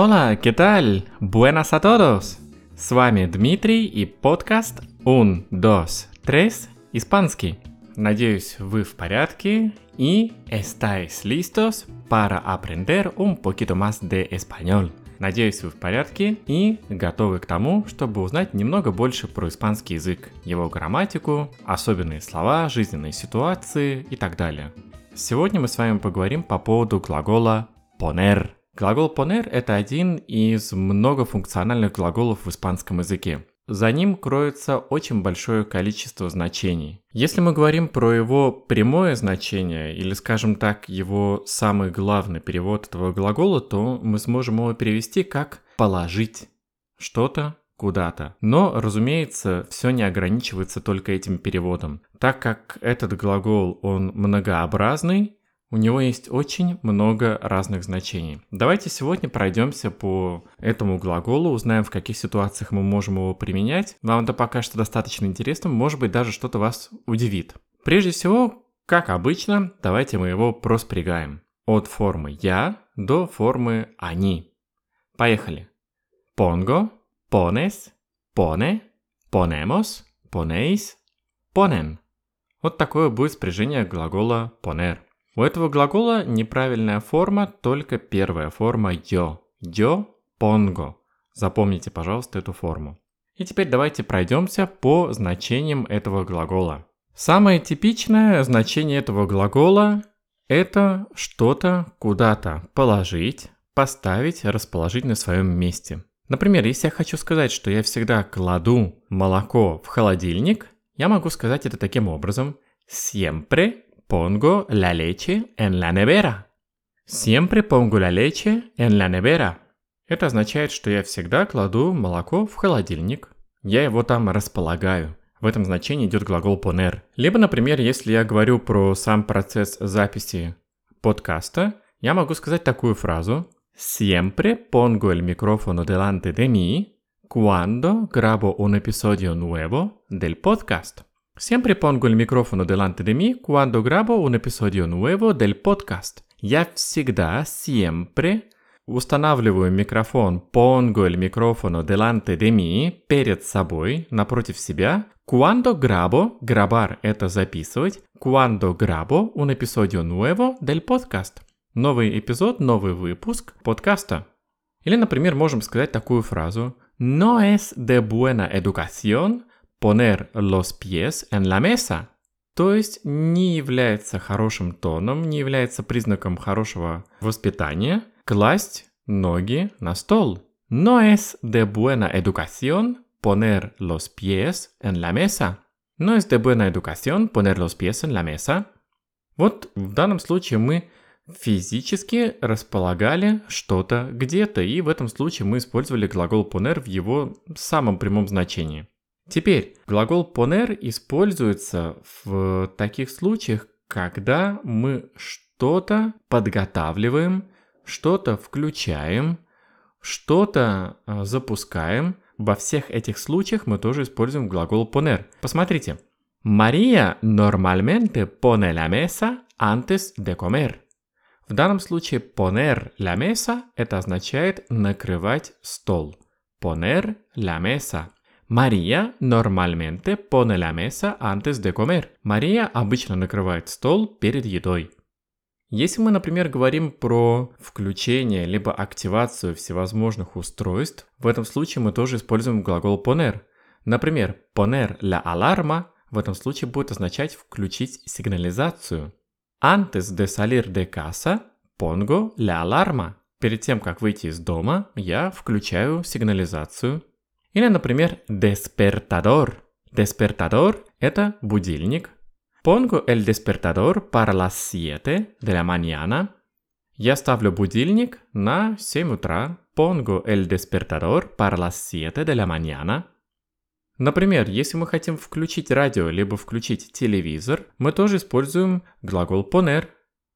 Hola, ¿qué tal? Buenas a todos! С вами Дмитрий и подкаст Un, dos, tres, испанский. Надеюсь, вы в порядке y estáis listos para aprender un poquito más de español. Надеюсь, вы в порядке и готовы к тому, чтобы узнать немного больше про испанский язык, его грамматику, особенные слова, жизненные ситуации и так далее. Сегодня мы с вами поговорим по поводу глагола poner. Глагол poner – это один из многофункциональных глаголов в испанском языке. За ним кроется очень большое количество значений. Если мы говорим про его прямое значение, или, скажем так, его самый главный перевод этого глагола, то мы сможем его перевести как «положить что-то куда-то. Но, разумеется, все не ограничивается только этим переводом. Так как этот глагол, он многообразный, у него есть очень много разных значений. Давайте сегодня пройдемся по этому глаголу, узнаем, в каких ситуациях мы можем его применять. Вам это покажется достаточно интересным, может быть, даже что-то вас удивит. Прежде всего, как обычно, давайте мы его проспрягаем. От формы «я» до формы «они». Поехали. Понго, pones, pone, ponemos, ponéis, ponen. Вот такое будет спряжение глагола poner. У этого глагола неправильная форма, только первая форма «yo». «Yo pongo». Запомните, пожалуйста, эту форму. И теперь давайте пройдемся по значениям этого глагола. Самое типичное значение этого глагола – это что-то куда-то положить, поставить, расположить на своем месте. Например, если я хочу сказать, что я всегда кладу молоко в холодильник, я могу сказать это таким образом. Siempre Pongo la leche en la nevera. Siempre pongo la leche en la nevera. Это означает, что я всегда кладу молоко в холодильник. Я его там располагаю. В этом значении идет глагол poner. Либо, например, если я говорю про сам процесс записи подкаста, я могу сказать такую фразу. Siempre pongo el micrófono delante de mí cuando grabo un episodio nuevo del podcast. Siempre pongo el micrófono delante de mí cuando grabo un episodio nuevo del podcast. Я всегда, siempre, устанавливаю микрофон, pongo el micrófono delante de mí, перед собой, напротив себя. Cuando grabo, grabar – это записывать. Cuando grabo un episodio nuevo del podcast. Новый эпизод, новый выпуск подкаста. Или, например, можем сказать такую фразу. No es de buena educación poner los pies en la mesa. То есть не является хорошим тоном, не является признаком хорошего воспитания класть ноги на стол. No es de buena educación poner los pies en la mesa. No es de buena educación poner los pies en la mesa. Вот в данном случае мы физически располагали что-то где-то, и в этом случае мы использовали глагол poner в его самом прямом значении. Теперь, глагол poner используется в таких случаях, когда мы что-то подготавливаем, что-то включаем, что-то а, запускаем. Во всех этих случаях мы тоже используем глагол poner. Посмотрите. Мария normalmente pone la mesa antes de comer. В данном случае poner la mesa это означает накрывать стол. Poner la mesa. Мария normalmente pone la mesa antes de comer. Мария обычно накрывает стол перед едой. Если мы, например, говорим про включение либо активацию всевозможных устройств, в этом случае мы тоже используем глагол poner. Например, poner la alarma в этом случае будет означать включить сигнализацию. Antes de salir de casa, pongo la alarma. Перед тем, как выйти из дома, я включаю сигнализацию. Или, например, despertador. Despertador – это будильник. Pongo el despertador para las 7 de la mañana. Я ставлю будильник на 7 утра. Pongo el despertador para las 7 de la mañana. Например, если мы хотим включить радио либо включить телевизор, мы тоже используем глагол poner.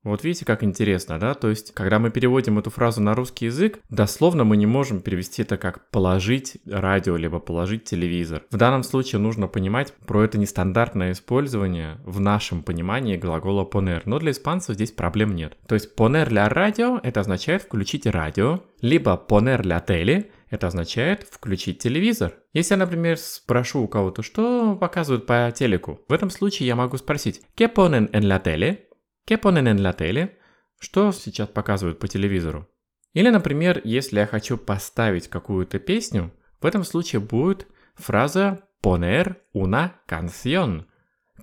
Вот видите, как интересно, да? То есть, когда мы переводим эту фразу на русский язык, дословно мы не можем перевести это как положить радио, либо положить телевизор. В данном случае нужно понимать про это нестандартное использование в нашем понимании глагола poner. Но для испанцев здесь проблем нет. То есть poner для радио это означает включить радио, либо poner для tele это означает включить телевизор. Если я, например, спрошу у кого-то, что показывают по телеку, в этом случае я могу спросить «¿Qué ponen en la tele?» ¿Qué ponen en la tele? Что сейчас показывают по телевизору? Или, например, если я хочу поставить какую-то песню, в этом случае будет фраза poner una canción.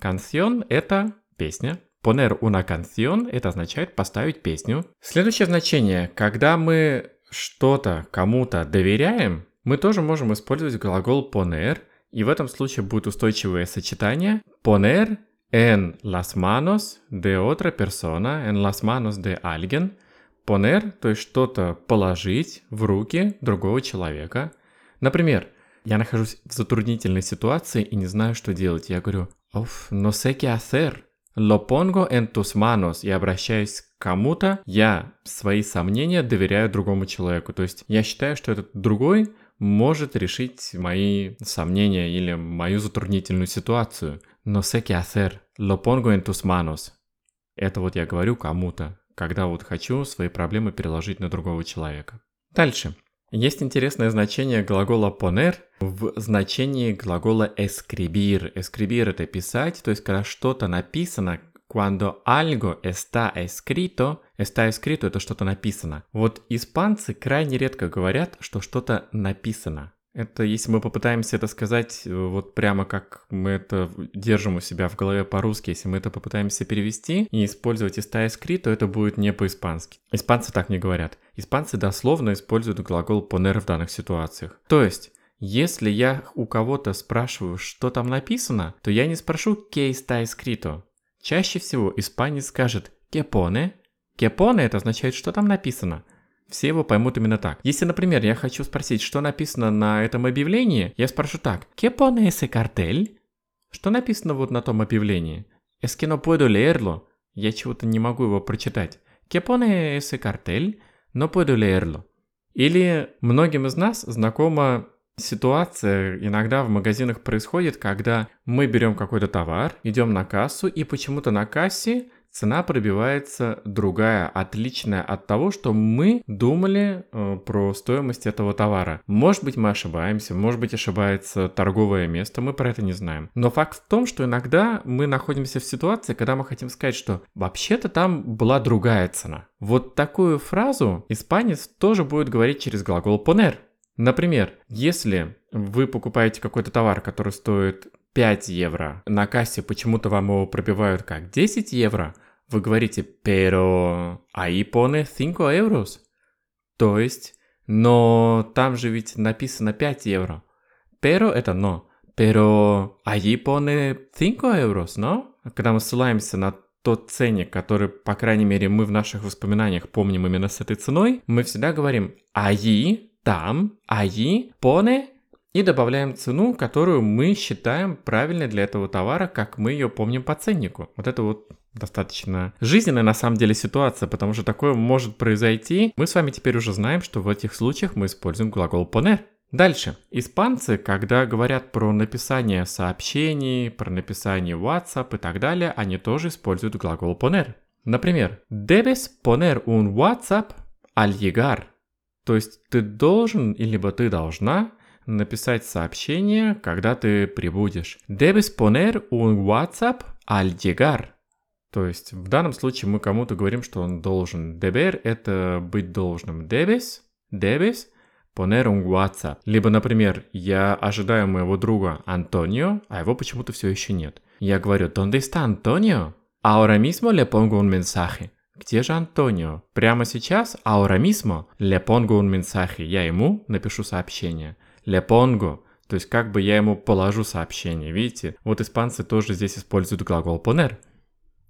Canción – это песня. Poner una canción – это означает поставить песню. Следующее значение. Когда мы что-то кому-то доверяем, мы тоже можем использовать глагол poner, и в этом случае будет устойчивое сочетание poner en las manos de otra persona, en las manos de alguien. Poner, то есть что-то положить в руки другого человека. Например, я нахожусь в затруднительной ситуации и не знаю, что делать. Я говорю, Оф, no sé qué hacer. Lo pongo en tus manos. Я обращаюсь к кому-то. Я свои сомнения доверяю другому человеку. То есть я считаю, что этот другой может решить мои сомнения или мою затруднительную ситуацию. No sé qué hacer. Lo pongo en tus manos. Это вот я говорю кому-то, когда вот хочу свои проблемы переложить на другого человека. Дальше. Есть интересное значение глагола poner в значении глагола escribir. Escribir это писать, то есть когда что-то написано, Cuando algo está escrito, está escrito это что-то написано. Вот испанцы крайне редко говорят, что что-то написано. Это если мы попытаемся это сказать э, вот прямо как мы это держим у себя в голове по-русски, если мы это попытаемся перевести и использовать está escrito, то это будет не по-испански. Испанцы так не говорят. Испанцы дословно используют глагол poner в данных ситуациях. То есть, если я у кого-то спрашиваю, что там написано, то я не спрошу «que está escrito», Чаще всего испанец скажет «кепоне». «Кепоне» это означает, что там написано. Все его поймут именно так. Если, например, я хочу спросить, что написано на этом объявлении, я спрошу так. «Кепоне ese cartel?» Что написано вот на том объявлении? «Es que no puedo leerlo». Я чего-то не могу его прочитать. «Que pone ese cartel?» «No puedo leerlo». Или многим из нас знакома Ситуация иногда в магазинах происходит, когда мы берем какой-то товар, идем на кассу, и почему-то на кассе цена пробивается другая, отличная от того, что мы думали э, про стоимость этого товара. Может быть, мы ошибаемся, может быть, ошибается торговое место, мы про это не знаем. Но факт в том, что иногда мы находимся в ситуации, когда мы хотим сказать, что вообще-то там была другая цена. Вот такую фразу испанец тоже будет говорить через глагол poner. Например, если вы покупаете какой-то товар, который стоит 5 евро, на кассе почему-то вам его пробивают как 10 евро, вы говорите «pero ahí pone 5 euros». То есть, но там же ведь написано 5 евро. Pero это «но». Pero allí pone 5 euros, но? Когда мы ссылаемся на тот ценник, который, по крайней мере, мы в наших воспоминаниях помним именно с этой ценой, мы всегда говорим «allí там, аи, поне и добавляем цену, которую мы считаем правильной для этого товара, как мы ее помним по ценнику. Вот это вот достаточно жизненная на самом деле ситуация, потому что такое может произойти. Мы с вами теперь уже знаем, что в этих случаях мы используем глагол poner. Дальше. Испанцы, когда говорят про написание сообщений, про написание WhatsApp и так далее, они тоже используют глагол poner. Например, debes poner un WhatsApp al llegar. То есть ты должен, либо ты должна написать сообщение, когда ты прибудешь. Debes poner un WhatsApp al llegar. То есть в данном случае мы кому-то говорим, что он должен. Deber – это быть должным. Debes, debes poner un WhatsApp. Либо, например, я ожидаю моего друга Антонио, а его почему-то все еще нет. Я говорю, ¿Dónde está Antonio? Ahora mismo le pongo un mensaje. Где же Антонио? Прямо сейчас, mismo, le pongo un mensaje. Я ему напишу сообщение. Pongo. То есть как бы я ему положу сообщение. Видите? Вот испанцы тоже здесь используют глагол poner.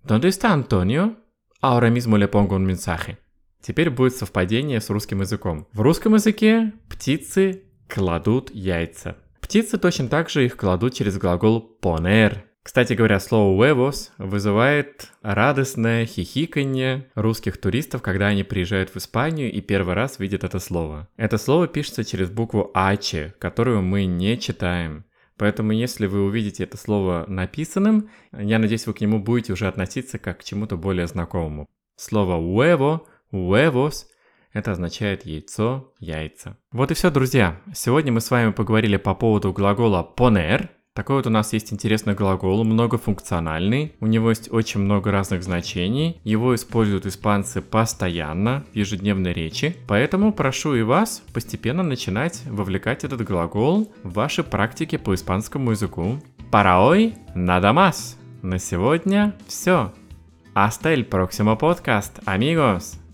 ¿Dónde está Antonio? Ahora mismo le pongo un. Теперь будет совпадение с русским языком. В русском языке птицы кладут яйца. Птицы точно так же их кладут через глагол poner. Кстати говоря, слово «huevos» вызывает радостное хихиканье русских туристов, когда они приезжают в Испанию и первый раз видят это слово. Это слово пишется через букву «h», которую мы не читаем. Поэтому если вы увидите это слово написанным, я надеюсь, вы к нему будете уже относиться как к чему-то более знакомому. Слово «huevo», «huevos» это означает яйцо, яйца. Вот и все, друзья. Сегодня мы с вами поговорили по поводу глагола poner, такой вот у нас есть интересный глагол, многофункциональный. У него есть очень много разных значений. Его используют испанцы постоянно в ежедневной речи. Поэтому прошу и вас постепенно начинать вовлекать этот глагол в ваши практики по испанскому языку. Nada más. На сегодня все. Hasta el próximo podcast, amigos.